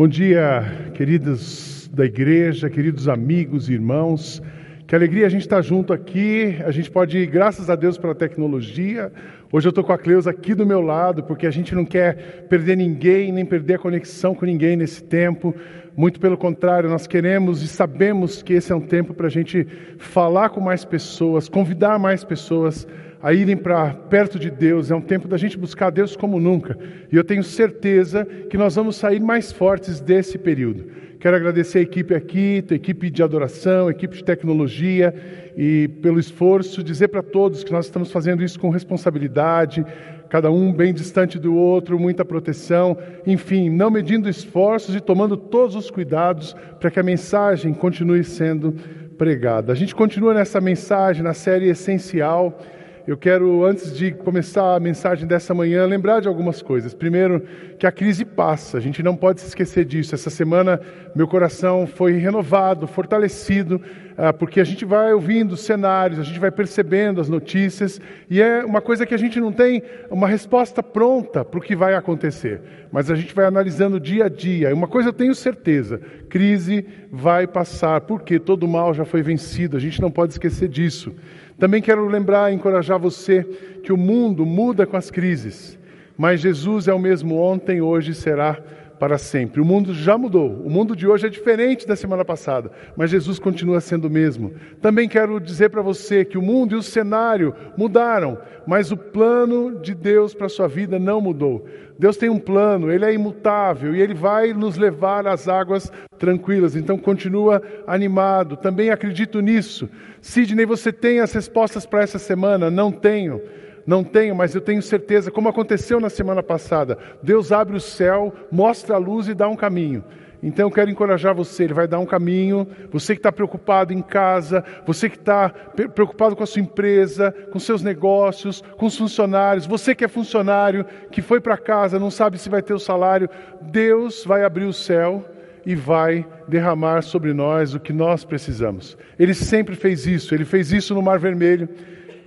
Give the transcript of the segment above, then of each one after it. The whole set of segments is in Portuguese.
Bom dia, queridos da igreja, queridos amigos e irmãos. Que alegria a gente estar junto aqui. A gente pode ir, graças a Deus pela tecnologia. Hoje eu estou com a Cleusa aqui do meu lado, porque a gente não quer perder ninguém, nem perder a conexão com ninguém nesse tempo. Muito pelo contrário, nós queremos e sabemos que esse é um tempo para a gente falar com mais pessoas, convidar mais pessoas a irem para perto de Deus, é um tempo da gente buscar Deus como nunca. E eu tenho certeza que nós vamos sair mais fortes desse período. Quero agradecer a equipe aqui, a equipe de adoração, a equipe de tecnologia e pelo esforço, dizer para todos que nós estamos fazendo isso com responsabilidade, cada um bem distante do outro, muita proteção, enfim, não medindo esforços e tomando todos os cuidados para que a mensagem continue sendo pregada. A gente continua nessa mensagem, na série essencial eu quero, antes de começar a mensagem dessa manhã, lembrar de algumas coisas. Primeiro, que a crise passa, a gente não pode se esquecer disso. Essa semana, meu coração foi renovado, fortalecido, ah, porque a gente vai ouvindo cenários, a gente vai percebendo as notícias, e é uma coisa que a gente não tem uma resposta pronta para o que vai acontecer, mas a gente vai analisando dia a dia. Uma coisa eu tenho certeza: crise vai passar, porque todo mal já foi vencido, a gente não pode esquecer disso. Também quero lembrar e encorajar você que o mundo muda com as crises, mas Jesus é o mesmo ontem, hoje e será para sempre. O mundo já mudou. O mundo de hoje é diferente da semana passada, mas Jesus continua sendo o mesmo. Também quero dizer para você que o mundo e o cenário mudaram, mas o plano de Deus para a sua vida não mudou. Deus tem um plano, ele é imutável e ele vai nos levar às águas tranquilas. Então continua animado. Também acredito nisso. Sidney, você tem as respostas para essa semana? Não tenho. Não tenho, mas eu tenho certeza, como aconteceu na semana passada. Deus abre o céu, mostra a luz e dá um caminho. Então eu quero encorajar você, ele vai dar um caminho. Você que está preocupado em casa, você que está preocupado com a sua empresa, com seus negócios, com os funcionários, você que é funcionário, que foi para casa, não sabe se vai ter o salário, Deus vai abrir o céu e vai derramar sobre nós o que nós precisamos. Ele sempre fez isso, ele fez isso no Mar Vermelho.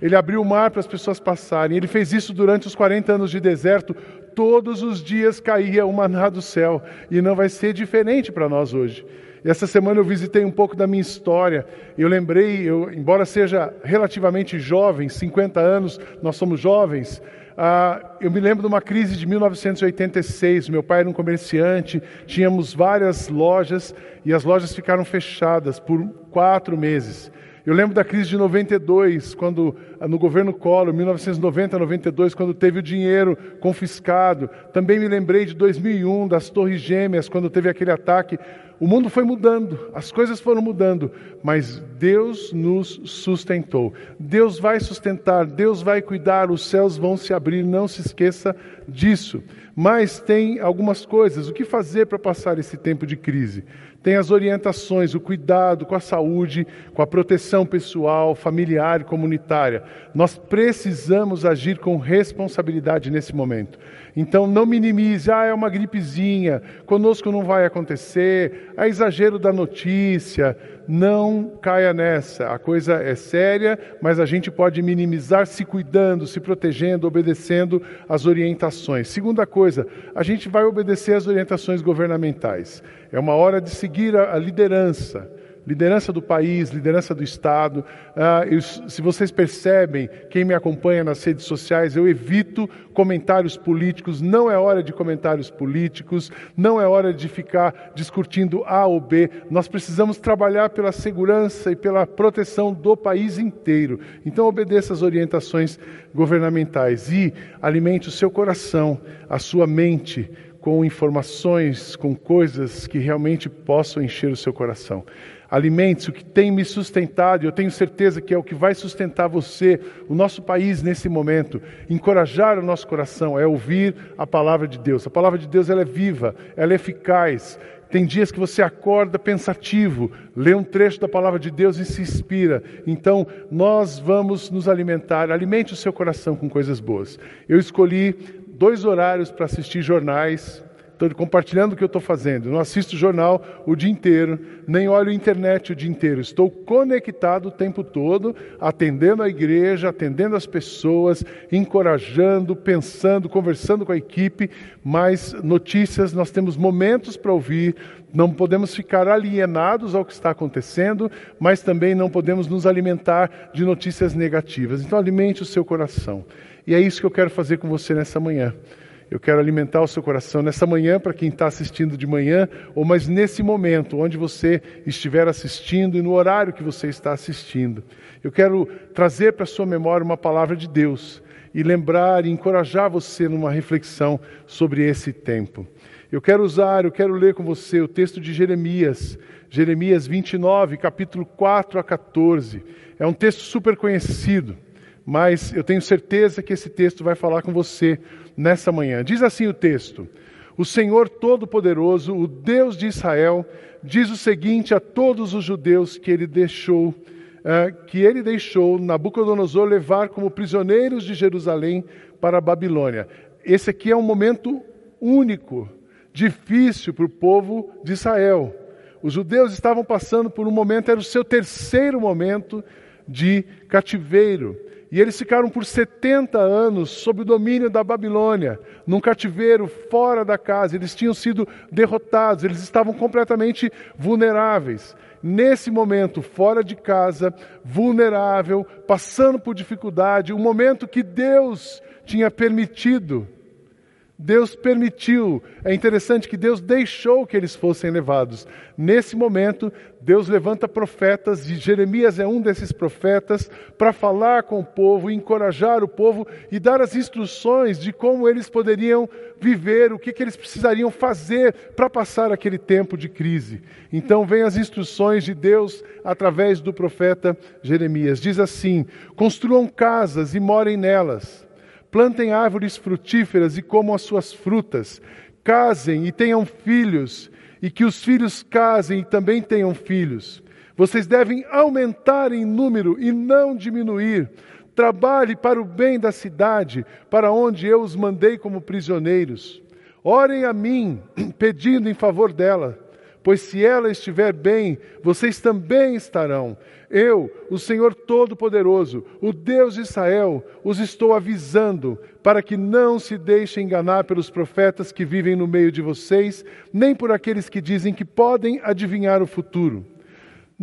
Ele abriu o mar para as pessoas passarem. Ele fez isso durante os 40 anos de deserto, todos os dias caía o maná do céu, e não vai ser diferente para nós hoje. Essa semana eu visitei um pouco da minha história. Eu lembrei, eu, embora seja relativamente jovem, 50 anos, nós somos jovens. Ah, eu me lembro de uma crise de 1986. Meu pai era um comerciante, tínhamos várias lojas e as lojas ficaram fechadas por quatro meses. Eu lembro da crise de 92, quando ah, no governo Collor, 1990 92, quando teve o dinheiro confiscado. Também me lembrei de 2001, das Torres Gêmeas, quando teve aquele ataque. O mundo foi mudando, as coisas foram mudando, mas Deus nos sustentou. Deus vai sustentar, Deus vai cuidar, os céus vão se abrir, não se esqueça disso. Mas tem algumas coisas, o que fazer para passar esse tempo de crise? tem as orientações, o cuidado com a saúde, com a proteção pessoal, familiar e comunitária. Nós precisamos agir com responsabilidade nesse momento. Então não minimize, ah, é uma gripezinha, conosco não vai acontecer, é exagero da notícia. Não caia nessa. A coisa é séria, mas a gente pode minimizar se cuidando, se protegendo, obedecendo às orientações. Segunda coisa, a gente vai obedecer às orientações governamentais. É uma hora de seguir a, liderança liderança do país, liderança do Estado. Ah, eu, se vocês percebem, quem me acompanha nas redes sociais, eu evito comentários políticos, não é hora de comentários políticos, não é hora de ficar discutindo A ou B. Nós precisamos trabalhar pela segurança e pela proteção do país inteiro. Então, obedeça às orientações governamentais e alimente o seu coração, a sua mente com informações, com coisas que realmente possam encher o seu coração. Alimente-se, o que tem me sustentado, eu tenho certeza que é o que vai sustentar você, o nosso país nesse momento. Encorajar o nosso coração é ouvir a palavra de Deus. A palavra de Deus ela é viva, ela é eficaz. Tem dias que você acorda pensativo, lê um trecho da palavra de Deus e se inspira. Então, nós vamos nos alimentar. Alimente o seu coração com coisas boas. Eu escolhi dois horários para assistir jornais Estou compartilhando o que eu estou fazendo. Não assisto jornal o dia inteiro, nem olho internet o dia inteiro. Estou conectado o tempo todo, atendendo a igreja, atendendo as pessoas, encorajando, pensando, conversando com a equipe. Mas notícias, nós temos momentos para ouvir, não podemos ficar alienados ao que está acontecendo, mas também não podemos nos alimentar de notícias negativas. Então, alimente o seu coração. E é isso que eu quero fazer com você nessa manhã. Eu quero alimentar o seu coração nessa manhã, para quem está assistindo de manhã, ou mas nesse momento, onde você estiver assistindo e no horário que você está assistindo. Eu quero trazer para a sua memória uma palavra de Deus e lembrar e encorajar você numa reflexão sobre esse tempo. Eu quero usar, eu quero ler com você o texto de Jeremias, Jeremias 29, capítulo 4 a 14. É um texto super conhecido, mas eu tenho certeza que esse texto vai falar com você nessa manhã. Diz assim o texto: O Senhor Todo-Poderoso, o Deus de Israel, diz o seguinte a todos os judeus que ele deixou, uh, que ele deixou Nabucodonosor levar como prisioneiros de Jerusalém para a Babilônia. Esse aqui é um momento único, difícil para o povo de Israel. Os judeus estavam passando por um momento, era o seu terceiro momento de cativeiro. E eles ficaram por 70 anos sob o domínio da Babilônia, num cativeiro fora da casa. Eles tinham sido derrotados, eles estavam completamente vulneráveis. Nesse momento, fora de casa, vulnerável, passando por dificuldade, um momento que Deus tinha permitido Deus permitiu, é interessante que Deus deixou que eles fossem levados. Nesse momento, Deus levanta profetas, e Jeremias é um desses profetas, para falar com o povo, encorajar o povo e dar as instruções de como eles poderiam viver, o que, que eles precisariam fazer para passar aquele tempo de crise. Então, vem as instruções de Deus através do profeta Jeremias. Diz assim: construam casas e morem nelas plantem árvores frutíferas e comam as suas frutas, casem e tenham filhos, e que os filhos casem e também tenham filhos. Vocês devem aumentar em número e não diminuir. Trabalhe para o bem da cidade, para onde eu os mandei como prisioneiros. Orem a mim, pedindo em favor dela pois se ela estiver bem, vocês também estarão. Eu, o Senhor Todo-Poderoso, o Deus de Israel, os estou avisando para que não se deixem enganar pelos profetas que vivem no meio de vocês, nem por aqueles que dizem que podem adivinhar o futuro.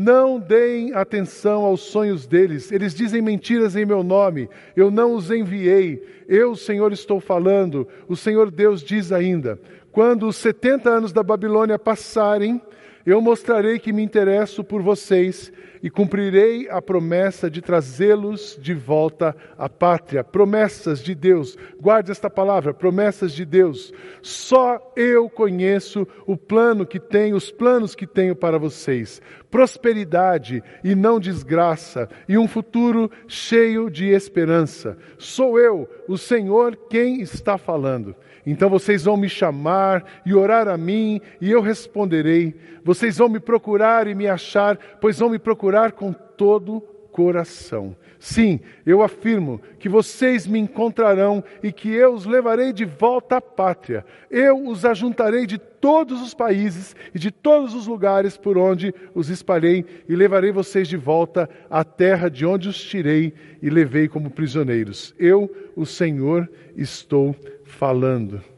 Não deem atenção aos sonhos deles, eles dizem mentiras em meu nome, eu não os enviei, eu, Senhor, estou falando. O Senhor Deus diz ainda: quando os 70 anos da Babilônia passarem, eu mostrarei que me interesso por vocês e cumprirei a promessa de trazê-los de volta à pátria. Promessas de Deus. Guarde esta palavra, promessas de Deus. Só eu conheço o plano que tenho, os planos que tenho para vocês. Prosperidade e não desgraça, e um futuro cheio de esperança. Sou eu, o Senhor, quem está falando. Então vocês vão me chamar e orar a mim, e eu responderei. Vocês vão me procurar e me achar, pois vão me procurar com todo coração. Sim, eu afirmo que vocês me encontrarão e que eu os levarei de volta à pátria. Eu os ajuntarei de todos os países e de todos os lugares por onde os espalhei e levarei vocês de volta à terra de onde os tirei e levei como prisioneiros. Eu, o Senhor, estou falando.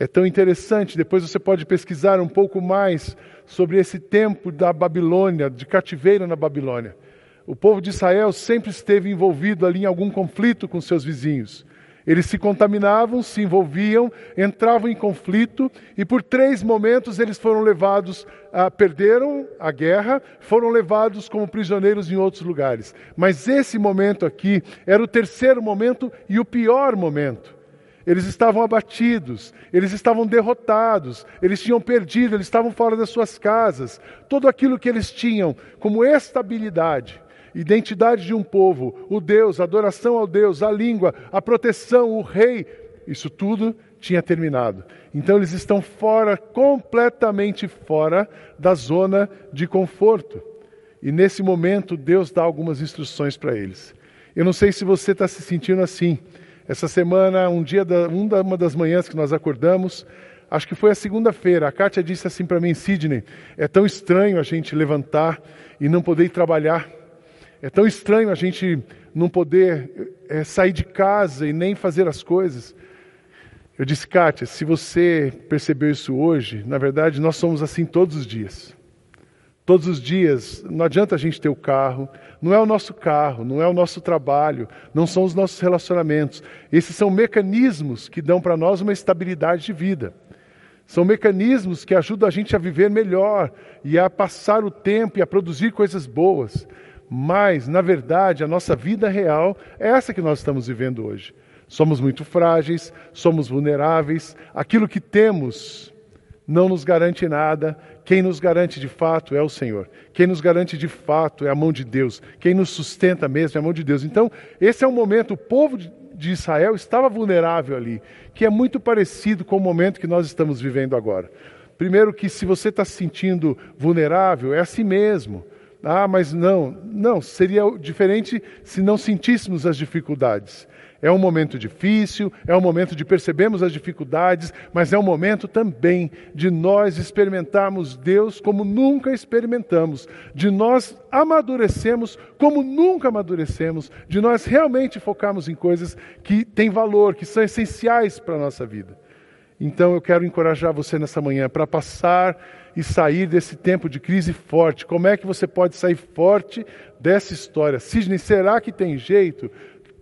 É tão interessante, depois você pode pesquisar um pouco mais sobre esse tempo da Babilônia, de cativeiro na Babilônia. O povo de Israel sempre esteve envolvido ali em algum conflito com seus vizinhos. Eles se contaminavam, se envolviam, entravam em conflito e por três momentos eles foram levados, a, perderam a guerra, foram levados como prisioneiros em outros lugares. Mas esse momento aqui era o terceiro momento e o pior momento. Eles estavam abatidos, eles estavam derrotados, eles tinham perdido, eles estavam fora das suas casas. Tudo aquilo que eles tinham como estabilidade, identidade de um povo, o Deus, a adoração ao Deus, a língua, a proteção, o rei, isso tudo tinha terminado. Então eles estão fora, completamente fora da zona de conforto. E nesse momento Deus dá algumas instruções para eles. Eu não sei se você está se sentindo assim Essa semana, um dia, da, uma das manhãs que nós acordamos, acho que foi a segunda-feira, a Kátia disse assim para mim, Sidney, é tão estranho a gente levantar e não poder ir trabalhar. É tão estranho a gente não poder é, sair de casa e nem fazer as coisas. Eu disse, Kátia, se você percebeu isso hoje, na verdade nós somos assim todos os dias. Todos os dias, não adianta a gente ter o carro, não é o nosso carro, não é o nosso trabalho, não são os nossos relacionamentos. Esses são mecanismos que dão para nós uma estabilidade de vida. São mecanismos que ajudam a gente a viver melhor e a passar o tempo e a produzir coisas boas. Mas, na verdade, a nossa vida real é essa que nós estamos vivendo hoje. Somos muito frágeis, somos vulneráveis, aquilo que temos não nos garante nada. Quem nos garante de fato é o Senhor. Quem nos garante de fato é a mão de Deus. Quem nos sustenta mesmo é a mão de Deus. Então, esse é um momento, o povo de Israel estava vulnerável ali, que é muito parecido com o momento que nós estamos vivendo agora. Primeiro, que se você está se sentindo vulnerável, é assim mesmo. Ah, mas não, não, seria diferente se não sentíssemos as dificuldades. É um momento difícil, é um momento de percebermos as dificuldades, mas é um momento também de nós experimentarmos Deus como nunca experimentamos, de nós amadurecemos como nunca amadurecemos, de nós realmente focarmos em coisas que têm valor, que são essenciais para a nossa vida. Então eu quero encorajar você nessa manhã para passar e sair desse tempo de crise forte. Como é que você pode sair forte dessa história? Sidney, será que tem jeito?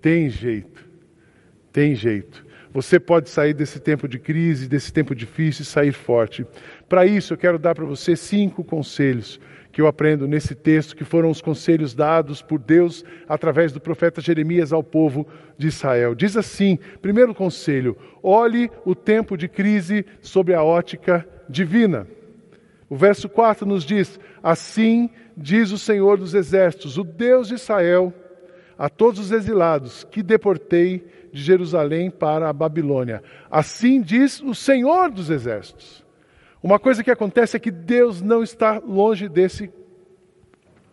Tem jeito. Tem jeito. Você pode sair desse tempo de crise, desse tempo difícil e sair forte. Para isso, eu quero dar para você cinco conselhos que eu aprendo nesse texto, que foram os conselhos dados por Deus através do profeta Jeremias ao povo de Israel. Diz assim: primeiro conselho, olhe o tempo de crise sob a ótica divina. O verso 4 nos diz: Assim diz o Senhor dos Exércitos, o Deus de Israel, a todos os exilados que deportei de Jerusalém para a Babilônia. Assim diz o Senhor dos Exércitos. Uma coisa que acontece é que Deus não está longe desse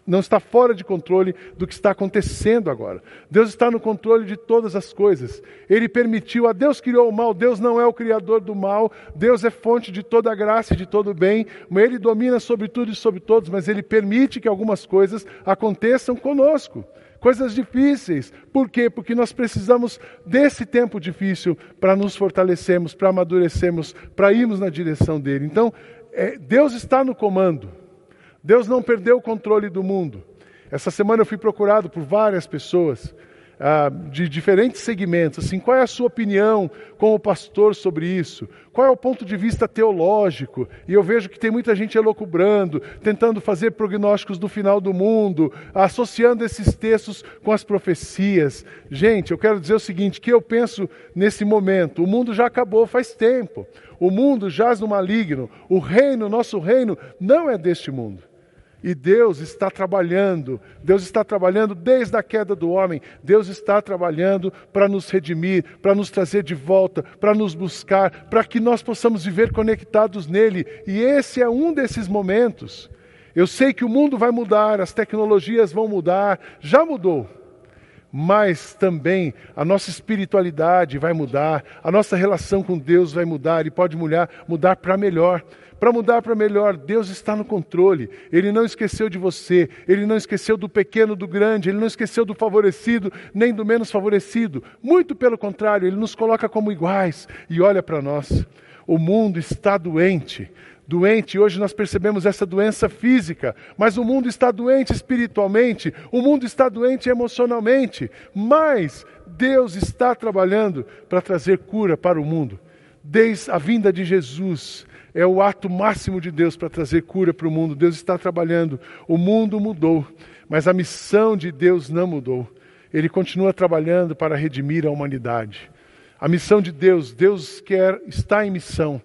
não está fora de controle do que está acontecendo agora. Deus está no controle de todas as coisas. Ele permitiu, a Deus criou o mal, Deus não é o criador do mal, Deus é fonte de toda a graça e de todo o bem, ele domina sobre tudo e sobre todos, mas ele permite que algumas coisas aconteçam conosco coisas difíceis. Por quê? Porque nós precisamos desse tempo difícil para nos fortalecermos, para amadurecermos, para irmos na direção dele. Então, é, Deus está no comando. Deus não perdeu o controle do mundo. Essa semana eu fui procurado por várias pessoas ah, de diferentes segmentos. Assim, qual é a sua opinião como pastor sobre isso? Qual é o ponto de vista teológico? E eu vejo que tem muita gente elocubrando, tentando fazer prognósticos do final do mundo, associando esses textos com as profecias. Gente, eu quero dizer o seguinte: que eu penso nesse momento, o mundo já acabou faz tempo. O mundo jaz no maligno. O reino, nosso reino, não é deste mundo. E Deus está trabalhando, Deus está trabalhando desde a queda do homem, Deus está trabalhando para nos redimir, para nos trazer de volta, para nos buscar, para que nós possamos viver conectados nele. E esse é um desses momentos. Eu sei que o mundo vai mudar, as tecnologias vão mudar, já mudou. Mas também a nossa espiritualidade vai mudar, a nossa relação com Deus vai mudar e pode mudar, mudar para melhor para mudar para melhor. Deus está no controle. Ele não esqueceu de você. Ele não esqueceu do pequeno, do grande. Ele não esqueceu do favorecido, nem do menos favorecido. Muito pelo contrário, ele nos coloca como iguais e olha para nós. O mundo está doente. Doente, hoje nós percebemos essa doença física, mas o mundo está doente espiritualmente, o mundo está doente emocionalmente, mas Deus está trabalhando para trazer cura para o mundo. Desde a vinda de Jesus, é o ato máximo de Deus para trazer cura para o mundo. Deus está trabalhando. O mundo mudou, mas a missão de Deus não mudou. Ele continua trabalhando para redimir a humanidade. A missão de Deus, Deus quer está em missão,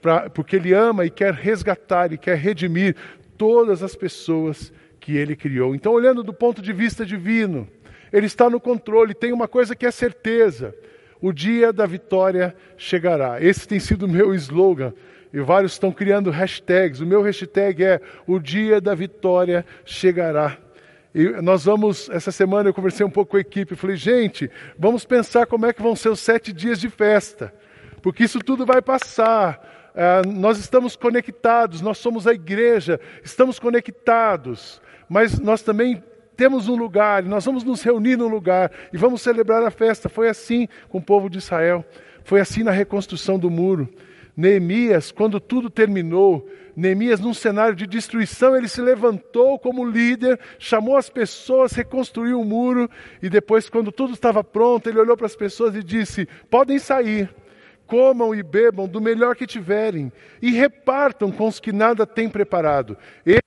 pra, porque Ele ama e quer resgatar e quer redimir todas as pessoas que Ele criou. Então, olhando do ponto de vista divino, Ele está no controle. Tem uma coisa que é certeza: o dia da vitória chegará. Esse tem sido o meu slogan e vários estão criando hashtags. O meu hashtag é: O dia da vitória chegará. E nós vamos, essa semana eu conversei um pouco com a equipe, falei, gente, vamos pensar como é que vão ser os sete dias de festa, porque isso tudo vai passar. É, nós estamos conectados, nós somos a igreja, estamos conectados, mas nós também temos um lugar, nós vamos nos reunir num lugar e vamos celebrar a festa. Foi assim com o povo de Israel, foi assim na reconstrução do muro. Neemias, quando tudo terminou, Neemias, num cenário de destruição, ele se levantou como líder, chamou as pessoas, reconstruiu o muro e depois, quando tudo estava pronto, ele olhou para as pessoas e disse: Podem sair, comam e bebam do melhor que tiverem e repartam com os que nada têm preparado. Esse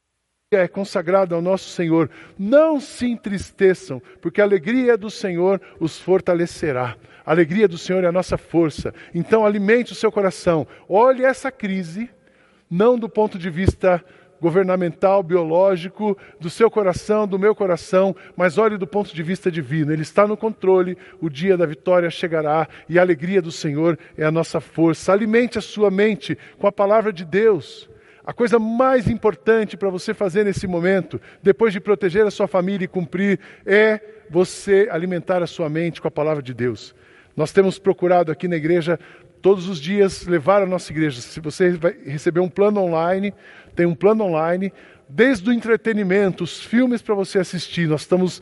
é consagrado ao nosso Senhor. Não se entristeçam, porque a alegria do Senhor os fortalecerá. A alegria do Senhor é a nossa força. Então alimente o seu coração. Olhe essa crise, não do ponto de vista governamental, biológico, do seu coração, do meu coração, mas olhe do ponto de vista divino. Ele está no controle, o dia da vitória chegará e a alegria do Senhor é a nossa força. Alimente a sua mente com a palavra de Deus. A coisa mais importante para você fazer nesse momento, depois de proteger a sua família e cumprir, é você alimentar a sua mente com a palavra de Deus. Nós temos procurado aqui na igreja todos os dias levar a nossa igreja. Se você vai receber um plano online, tem um plano online, desde o entretenimento, os filmes para você assistir. Nós estamos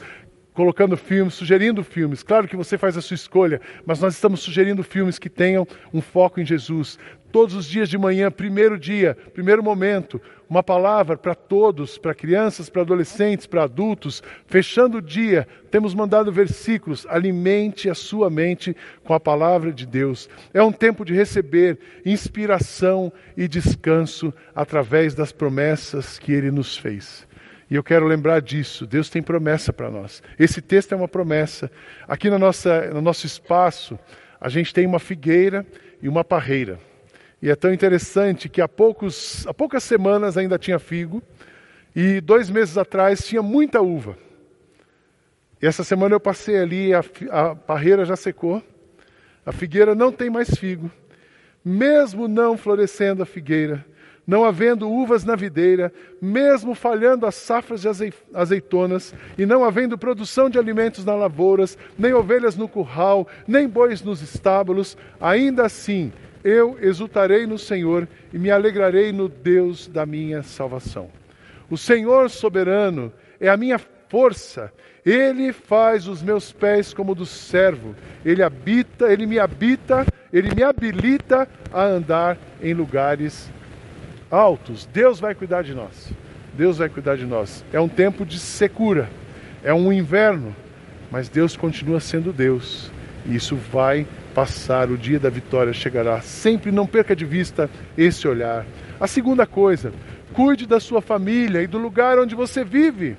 colocando filmes, sugerindo filmes. Claro que você faz a sua escolha, mas nós estamos sugerindo filmes que tenham um foco em Jesus todos os dias de manhã, primeiro dia, primeiro momento, uma palavra para todos, para crianças, para adolescentes, para adultos. Fechando o dia, temos mandado versículos. Alimente a sua mente com a palavra de Deus. É um tempo de receber inspiração e descanso através das promessas que Ele nos fez. E eu quero lembrar disso. Deus tem promessa para nós. Esse texto é uma promessa. Aqui na nossa, no nosso espaço, a gente tem uma figueira e uma parreira. E é tão interessante que há, poucos, há poucas semanas ainda tinha figo, e dois meses atrás tinha muita uva. E essa semana eu passei ali, a, a parreira já secou, a figueira não tem mais figo. Mesmo não florescendo a figueira, não havendo uvas na videira, mesmo falhando as safras de azeitonas, e não havendo produção de alimentos nas lavouras, nem ovelhas no curral, nem bois nos estábulos, ainda assim eu exultarei no Senhor e me alegrarei no Deus da minha salvação. O Senhor soberano é a minha força. Ele faz os meus pés como do servo. Ele habita, ele me habita, ele me habilita a andar em lugares altos. Deus vai cuidar de nós. Deus vai cuidar de nós. É um tempo de secura. É um inverno, mas Deus continua sendo Deus. E isso vai passar, o dia da vitória chegará. Sempre não perca de vista esse olhar. A segunda coisa, cuide da sua família e do lugar onde você vive.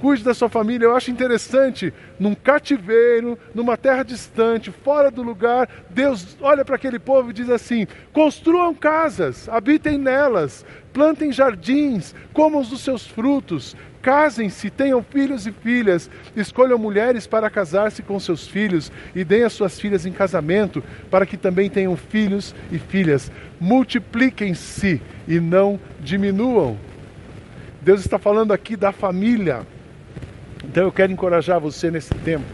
Cuide da sua família. Eu acho interessante, num cativeiro, numa terra distante, fora do lugar, Deus olha para aquele povo e diz assim: construam casas, habitem nelas, plantem jardins, comam os seus frutos, Casem-se, tenham filhos e filhas, escolham mulheres para casar-se com seus filhos e deem as suas filhas em casamento, para que também tenham filhos e filhas. Multipliquem-se e não diminuam. Deus está falando aqui da família. Então eu quero encorajar você nesse tempo.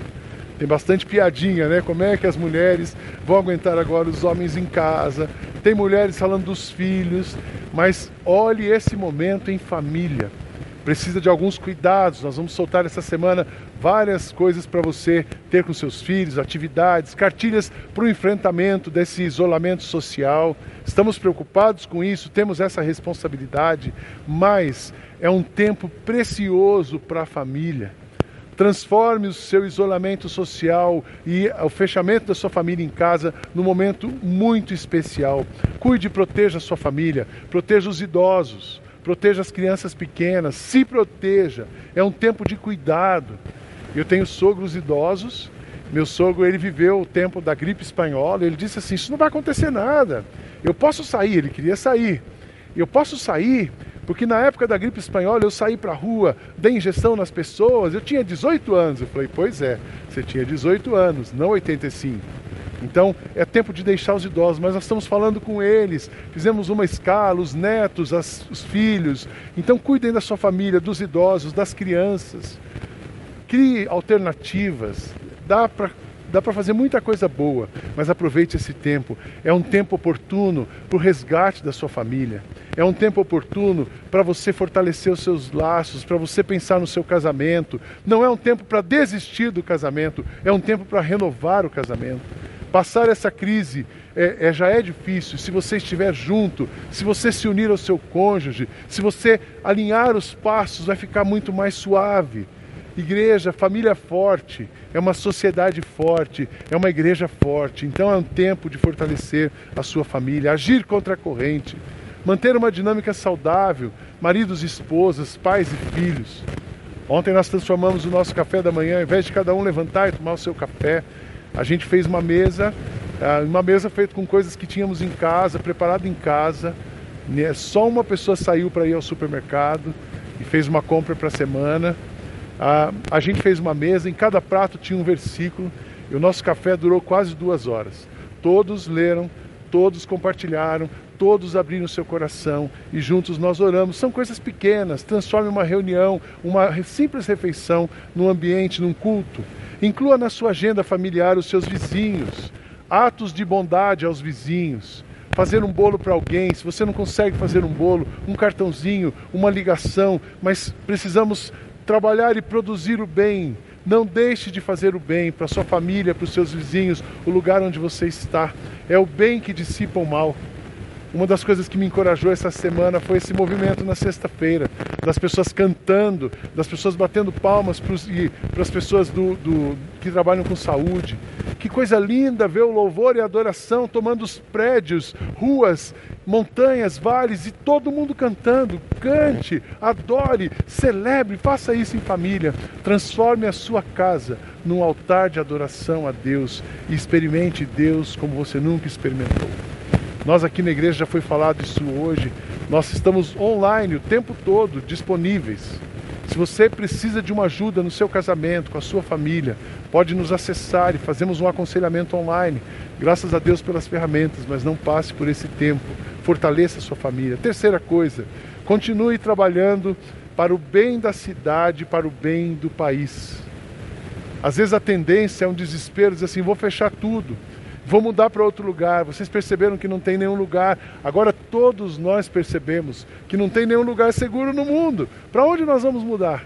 Tem bastante piadinha, né? Como é que as mulheres vão aguentar agora os homens em casa? Tem mulheres falando dos filhos, mas olhe esse momento em família precisa de alguns cuidados. Nós vamos soltar essa semana várias coisas para você ter com seus filhos, atividades, cartilhas para o enfrentamento desse isolamento social. Estamos preocupados com isso, temos essa responsabilidade, mas é um tempo precioso para a família. Transforme o seu isolamento social e o fechamento da sua família em casa num momento muito especial. Cuide e proteja a sua família, proteja os idosos, proteja as crianças pequenas, se proteja. É um tempo de cuidado. Eu tenho sogros idosos. Meu sogro, ele viveu o tempo da gripe espanhola. Ele disse assim: Isso não vai acontecer nada. Eu posso sair. Ele queria sair. Eu posso sair porque na época da gripe espanhola eu saí para a rua, dei injeção nas pessoas. Eu tinha 18 anos. Eu falei: Pois é, você tinha 18 anos, não 85. Então é tempo de deixar os idosos, mas nós estamos falando com eles, fizemos uma escala, os netos, as, os filhos. Então cuidem da sua família, dos idosos, das crianças. Crie alternativas. Dá para dá para fazer muita coisa boa, mas aproveite esse tempo. É um tempo oportuno para o resgate da sua família. É um tempo oportuno para você fortalecer os seus laços, para você pensar no seu casamento. Não é um tempo para desistir do casamento, é um tempo para renovar o casamento. Passar essa crise é, é, já é difícil. Se você estiver junto, se você se unir ao seu cônjuge, se você alinhar os passos, vai ficar muito mais suave. Igreja, família forte, é uma sociedade forte, é uma igreja forte. Então é um tempo de fortalecer a sua família, agir contra a corrente, manter uma dinâmica saudável, maridos e esposas, pais e filhos. Ontem nós transformamos o nosso café da manhã, ao invés de cada um levantar e tomar o seu café, a gente fez uma mesa, ah, uma mesa feita com coisas que tínhamos em casa, preparado em casa. Né? Só uma pessoa saiu para ir ao supermercado e fez uma compra para a semana. A, a gente fez uma mesa, em cada prato tinha um versículo e o nosso café durou quase duas horas. Todos leram, todos compartilharam, todos abriram seu coração e juntos nós oramos. São coisas pequenas, transforme uma reunião, uma simples refeição num ambiente, num culto. Inclua na sua agenda familiar os seus vizinhos, atos de bondade aos vizinhos. Fazer um bolo para alguém, se você não consegue fazer um bolo, um cartãozinho, uma ligação, mas precisamos trabalhar e produzir o bem. Não deixe de fazer o bem para sua família, para os seus vizinhos, o lugar onde você está. É o bem que dissipa o mal. Uma das coisas que me encorajou essa semana foi esse movimento na sexta-feira, das pessoas cantando, das pessoas batendo palmas para as pessoas do, do, que trabalham com saúde. Que coisa linda ver o louvor e a adoração tomando os prédios, ruas, montanhas, vales e todo mundo cantando. Cante, adore, celebre, faça isso em família. Transforme a sua casa num altar de adoração a Deus e experimente Deus como você nunca experimentou. Nós aqui na igreja já foi falado isso hoje. Nós estamos online o tempo todo disponíveis. Se você precisa de uma ajuda no seu casamento, com a sua família, pode nos acessar e fazemos um aconselhamento online. Graças a Deus pelas ferramentas, mas não passe por esse tempo. Fortaleça a sua família. Terceira coisa, continue trabalhando para o bem da cidade, para o bem do país. Às vezes a tendência é um desespero, dizer assim, vou fechar tudo vou mudar para outro lugar. Vocês perceberam que não tem nenhum lugar. Agora todos nós percebemos que não tem nenhum lugar seguro no mundo. Para onde nós vamos mudar?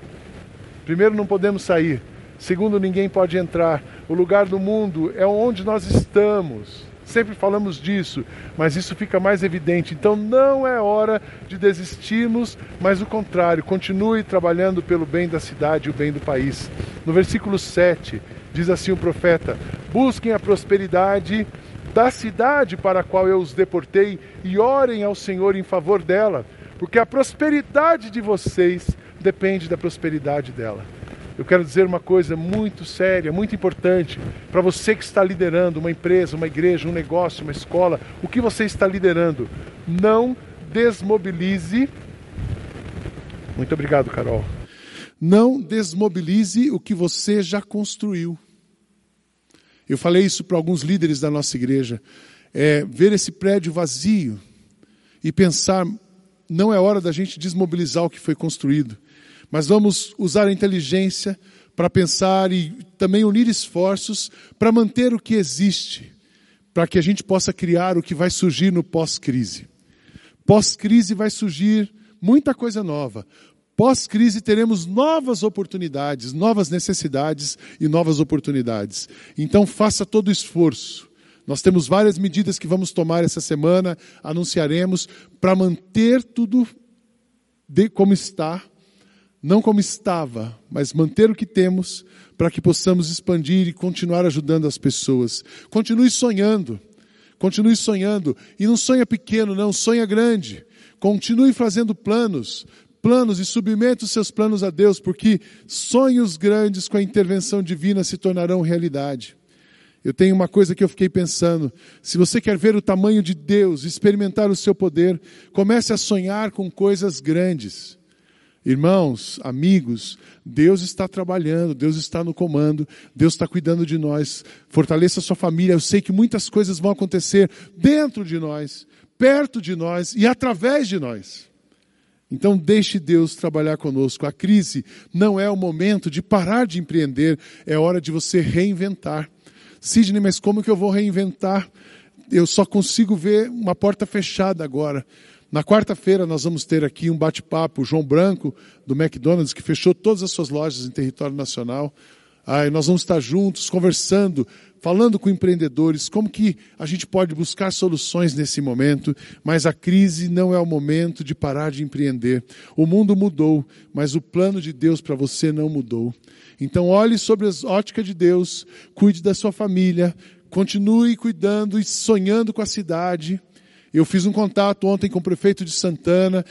Primeiro, não podemos sair. Segundo, ninguém pode entrar. O lugar do mundo é onde nós estamos. Sempre falamos disso, mas isso fica mais evidente. Então não é hora de desistirmos, mas o contrário, continue trabalhando pelo bem da cidade e o bem do país. No versículo 7, Diz assim o profeta: Busquem a prosperidade da cidade para a qual eu os deportei e orem ao Senhor em favor dela, porque a prosperidade de vocês depende da prosperidade dela. Eu quero dizer uma coisa muito séria, muito importante para você que está liderando uma empresa, uma igreja, um negócio, uma escola. O que você está liderando? Não desmobilize. Muito obrigado, Carol. Não desmobilize o que você já construiu. Eu falei isso para alguns líderes da nossa igreja. É, ver esse prédio vazio e pensar, não é hora da gente desmobilizar o que foi construído, mas vamos usar a inteligência para pensar e também unir esforços para manter o que existe, para que a gente possa criar o que vai surgir no pós-crise. Pós-crise vai surgir muita coisa nova. Pós-crise teremos novas oportunidades, novas necessidades e novas oportunidades. Então faça todo o esforço. Nós temos várias medidas que vamos tomar essa semana, anunciaremos, para manter tudo de como está, não como estava, mas manter o que temos, para que possamos expandir e continuar ajudando as pessoas. Continue sonhando, continue sonhando, e não sonha pequeno, não, sonha grande. Continue fazendo planos, planos e submeta os seus planos a Deus, porque sonhos grandes com a intervenção divina se tornarão realidade. Eu tenho uma coisa que eu fiquei pensando: se você quer ver o tamanho de Deus, experimentar o seu poder, comece a sonhar com coisas grandes. Irmãos, amigos, Deus está trabalhando, Deus está no comando, Deus está cuidando de nós. Fortaleça a sua família. Eu sei que muitas coisas vão acontecer dentro de nós, perto de nós e através de nós. Então, deixe Deus trabalhar conosco. A crise não é o momento de parar de empreender, é hora de você reinventar. Sidney, mas como que eu vou reinventar? Eu só consigo ver uma porta fechada agora. Na quarta-feira nós vamos ter aqui um bate-papo, o João Branco, do McDonald's, que fechou todas as suas lojas em território nacional. Aí nós vamos estar juntos, conversando, falando com empreendedores, como que a gente pode buscar soluções nesse momento, mas a crise não é o momento de parar de empreender. O mundo mudou, mas o plano de Deus para você não mudou. Então olhe sobre as óticas de Deus, cuide da sua família, continue cuidando e sonhando com a cidade, eu fiz um contato ontem com o prefeito de Santana,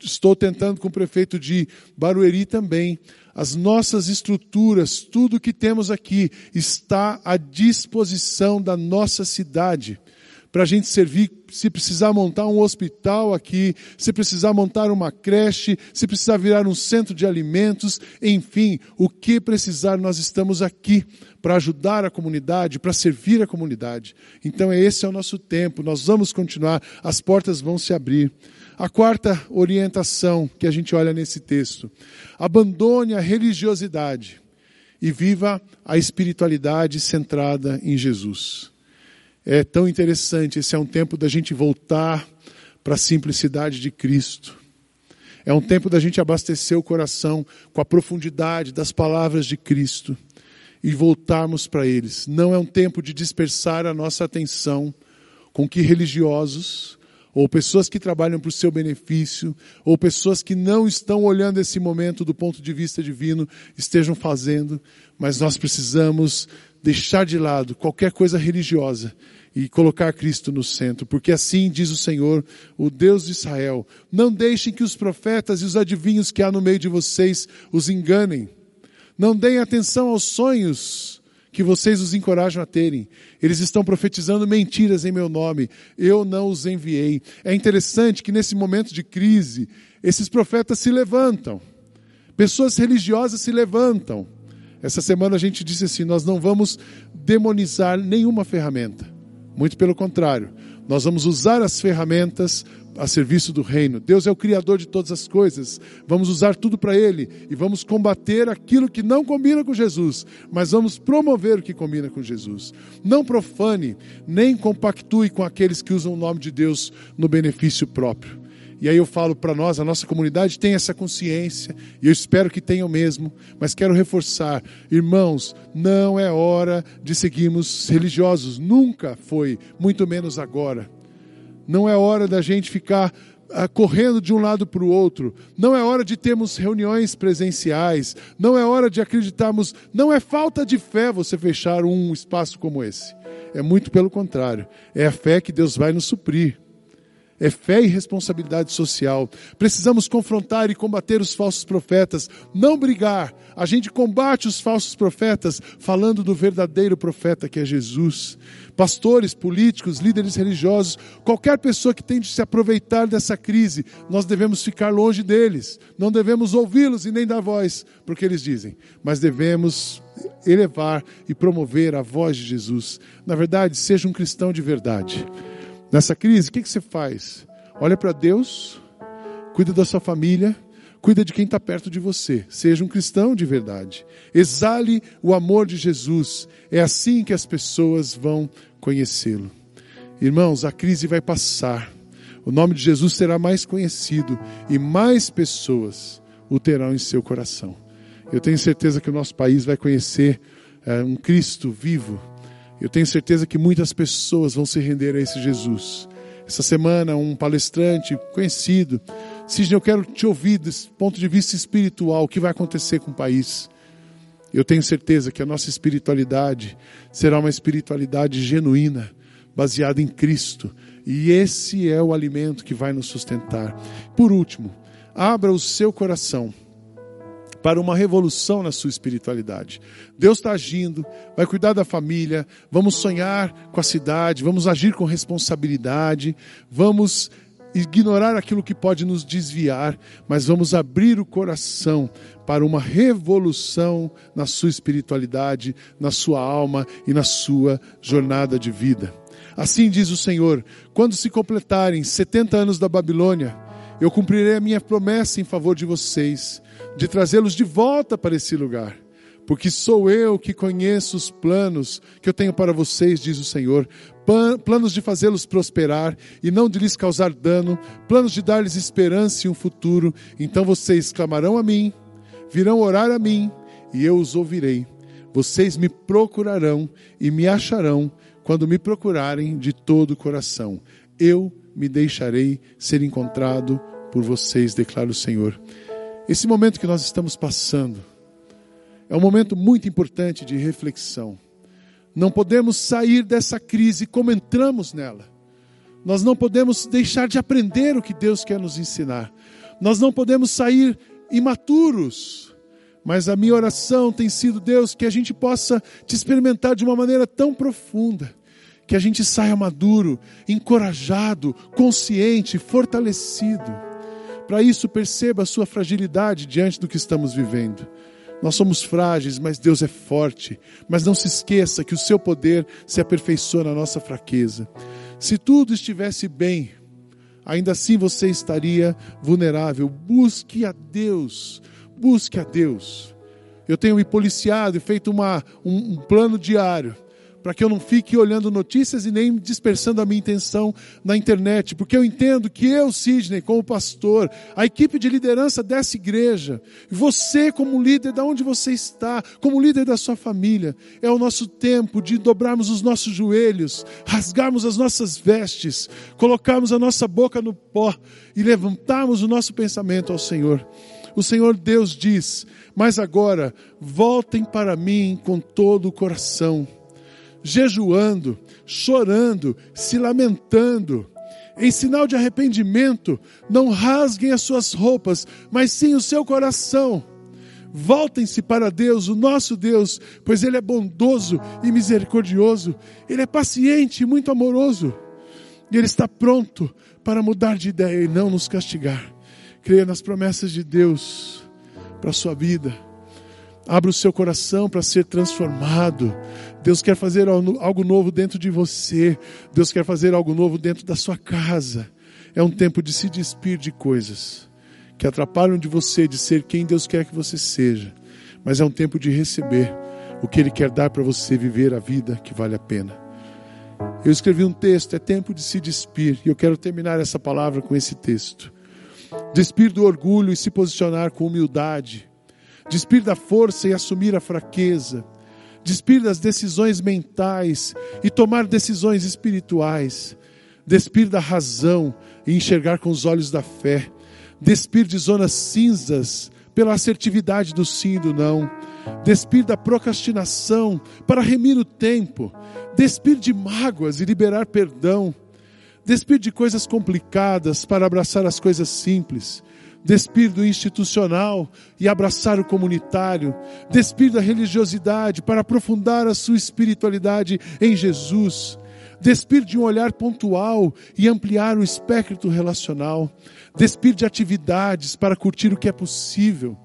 estou tentando com o prefeito de Barueri também. As nossas estruturas, tudo que temos aqui, está à disposição da nossa cidade para a gente servir, se precisar montar um hospital aqui, se precisar montar uma creche, se precisar virar um centro de alimentos, enfim, o que precisar, nós estamos aqui para ajudar a comunidade, para servir a comunidade. Então, esse é o nosso tempo, nós vamos continuar, as portas vão se abrir. A quarta orientação que a gente olha nesse texto: abandone a religiosidade e viva a espiritualidade centrada em Jesus é tão interessante. Esse é um tempo da gente voltar para a simplicidade de Cristo. É um tempo da gente abastecer o coração com a profundidade das palavras de Cristo e voltarmos para eles. Não é um tempo de dispersar a nossa atenção com que religiosos, ou pessoas que trabalham para o seu benefício, ou pessoas que não estão olhando esse momento do ponto de vista divino, estejam fazendo, mas nós precisamos deixar de lado qualquer coisa religiosa e colocar Cristo no centro, porque assim diz o Senhor, o Deus de Israel: não deixem que os profetas e os adivinhos que há no meio de vocês os enganem. Não deem atenção aos sonhos que vocês os encorajam a terem. Eles estão profetizando mentiras em meu nome. Eu não os enviei. É interessante que nesse momento de crise, esses profetas se levantam. Pessoas religiosas se levantam. Essa semana a gente disse assim: nós não vamos demonizar nenhuma ferramenta. Muito pelo contrário, nós vamos usar as ferramentas a serviço do reino. Deus é o criador de todas as coisas. Vamos usar tudo para ele e vamos combater aquilo que não combina com Jesus, mas vamos promover o que combina com Jesus. Não profane, nem compactue com aqueles que usam o nome de Deus no benefício próprio. E aí eu falo para nós, a nossa comunidade tem essa consciência, e eu espero que tenham mesmo, mas quero reforçar, irmãos, não é hora de seguirmos religiosos, nunca foi, muito menos agora. Não é hora da gente ficar ah, correndo de um lado para o outro. Não é hora de termos reuniões presenciais. Não é hora de acreditarmos. Não é falta de fé você fechar um espaço como esse. É muito pelo contrário. É a fé que Deus vai nos suprir é fé e responsabilidade social. Precisamos confrontar e combater os falsos profetas, não brigar. A gente combate os falsos profetas falando do verdadeiro profeta que é Jesus. Pastores, políticos, líderes religiosos, qualquer pessoa que tente se aproveitar dessa crise, nós devemos ficar longe deles. Não devemos ouvi-los e nem dar voz porque eles dizem, mas devemos elevar e promover a voz de Jesus. Na verdade, seja um cristão de verdade. Nessa crise, o que, que você faz? Olha para Deus, cuida da sua família, cuida de quem está perto de você. Seja um cristão de verdade. Exale o amor de Jesus. É assim que as pessoas vão conhecê-lo. Irmãos, a crise vai passar. O nome de Jesus será mais conhecido e mais pessoas o terão em seu coração. Eu tenho certeza que o nosso país vai conhecer é, um Cristo vivo eu tenho certeza que muitas pessoas vão se render a esse Jesus. Essa semana, um palestrante conhecido, Sidney, eu quero te ouvir desse ponto de vista espiritual, o que vai acontecer com o país. Eu tenho certeza que a nossa espiritualidade será uma espiritualidade genuína, baseada em Cristo. E esse é o alimento que vai nos sustentar. Por último, abra o seu coração para uma revolução na sua espiritualidade. Deus está agindo, vai cuidar da família, vamos sonhar com a cidade, vamos agir com responsabilidade, vamos ignorar aquilo que pode nos desviar, mas vamos abrir o coração para uma revolução na sua espiritualidade, na sua alma e na sua jornada de vida. Assim diz o Senhor: quando se completarem 70 anos da Babilônia, eu cumprirei a minha promessa em favor de vocês, de trazê-los de volta para esse lugar porque sou eu que conheço os planos que eu tenho para vocês, diz o Senhor, planos de fazê-los prosperar e não de lhes causar dano, planos de dar-lhes esperança e um futuro. Então vocês clamarão a mim, virão orar a mim, e eu os ouvirei. Vocês me procurarão e me acharão quando me procurarem de todo o coração. Eu me deixarei ser encontrado por vocês, declara o Senhor. Esse momento que nós estamos passando, é um momento muito importante de reflexão. Não podemos sair dessa crise como entramos nela. Nós não podemos deixar de aprender o que Deus quer nos ensinar. Nós não podemos sair imaturos. Mas a minha oração tem sido, Deus, que a gente possa te experimentar de uma maneira tão profunda, que a gente saia maduro, encorajado, consciente, fortalecido. Para isso, perceba a sua fragilidade diante do que estamos vivendo. Nós somos frágeis, mas Deus é forte. Mas não se esqueça que o seu poder se aperfeiçoa na nossa fraqueza. Se tudo estivesse bem, ainda assim você estaria vulnerável. Busque a Deus. Busque a Deus. Eu tenho me policiado e feito uma, um, um plano diário para que eu não fique olhando notícias e nem dispersando a minha intenção na internet, porque eu entendo que eu, Sidney, como pastor, a equipe de liderança dessa igreja, você como líder da onde você está, como líder da sua família, é o nosso tempo de dobrarmos os nossos joelhos, rasgarmos as nossas vestes, colocarmos a nossa boca no pó e levantarmos o nosso pensamento ao Senhor. O Senhor Deus diz: Mas agora voltem para mim com todo o coração jejuando, chorando, se lamentando. Em sinal de arrependimento, não rasguem as suas roupas, mas sim o seu coração. Voltem-se para Deus, o nosso Deus, pois Ele é bondoso e misericordioso, Ele é paciente e muito amoroso, e Ele está pronto para mudar de ideia e não nos castigar. Creia nas promessas de Deus para a sua vida. Abra o seu coração para ser transformado. Deus quer fazer algo novo dentro de você. Deus quer fazer algo novo dentro da sua casa. É um tempo de se despir de coisas que atrapalham de você de ser quem Deus quer que você seja. Mas é um tempo de receber o que Ele quer dar para você viver a vida que vale a pena. Eu escrevi um texto, é tempo de se despir, e eu quero terminar essa palavra com esse texto. Despir do orgulho e se posicionar com humildade. Despir da força e assumir a fraqueza despir das decisões mentais e tomar decisões espirituais, despir da razão e enxergar com os olhos da fé, despir de zonas cinzas pela assertividade do sim e do não, despir da procrastinação para remir o tempo, despir de mágoas e liberar perdão, despir de coisas complicadas para abraçar as coisas simples despir do institucional e abraçar o comunitário, despir da religiosidade para aprofundar a sua espiritualidade em Jesus, despir de um olhar pontual e ampliar o espectro relacional, despir de atividades para curtir o que é possível,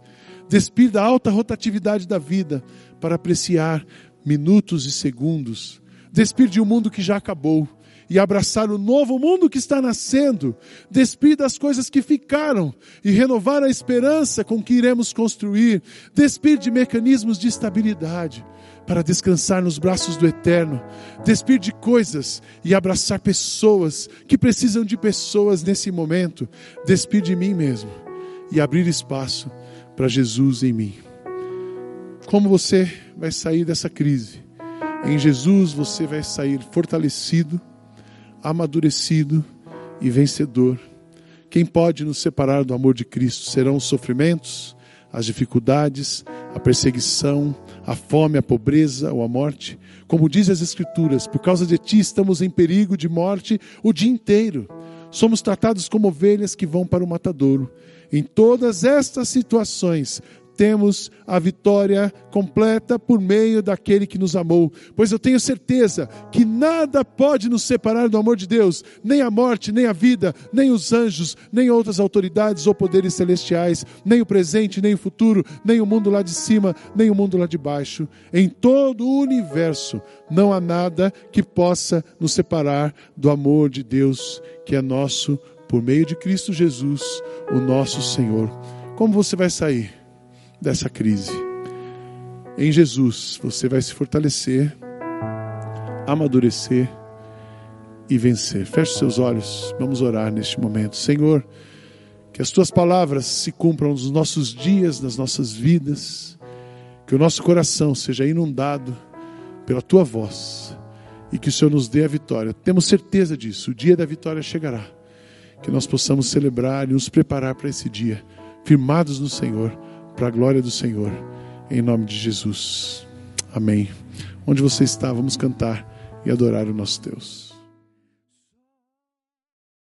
despir da alta rotatividade da vida para apreciar minutos e segundos, despir de um mundo que já acabou e abraçar o novo mundo que está nascendo, despir das coisas que ficaram e renovar a esperança com que iremos construir, despir de mecanismos de estabilidade para descansar nos braços do Eterno, despir de coisas e abraçar pessoas que precisam de pessoas nesse momento, despir de mim mesmo e abrir espaço para Jesus em mim. Como você vai sair dessa crise? Em Jesus você vai sair fortalecido, amadurecido e vencedor. Quem pode nos separar do amor de Cristo? Serão os sofrimentos, as dificuldades, a perseguição, a fome, a pobreza ou a morte? Como diz as Escrituras, por causa de ti estamos em perigo de morte o dia inteiro. Somos tratados como ovelhas que vão para o matadouro. Em todas estas situações, temos a vitória completa por meio daquele que nos amou. Pois eu tenho certeza que nada pode nos separar do amor de Deus, nem a morte, nem a vida, nem os anjos, nem outras autoridades ou poderes celestiais, nem o presente, nem o futuro, nem o mundo lá de cima, nem o mundo lá de baixo. Em todo o universo não há nada que possa nos separar do amor de Deus, que é nosso por meio de Cristo Jesus, o nosso Senhor. Como você vai sair dessa crise? Em Jesus, você vai se fortalecer, amadurecer e vencer. Feche seus olhos, vamos orar neste momento. Senhor, que as tuas palavras se cumpram nos nossos dias, nas nossas vidas, que o nosso coração seja inundado pela tua voz e que o Senhor nos dê a vitória. Temos certeza disso, o dia da vitória chegará. Que nós possamos celebrar e nos preparar para esse dia, firmados no Senhor, para a glória do Senhor, em nome de Jesus. Amém. Onde você está, vamos cantar e adorar o nosso Deus.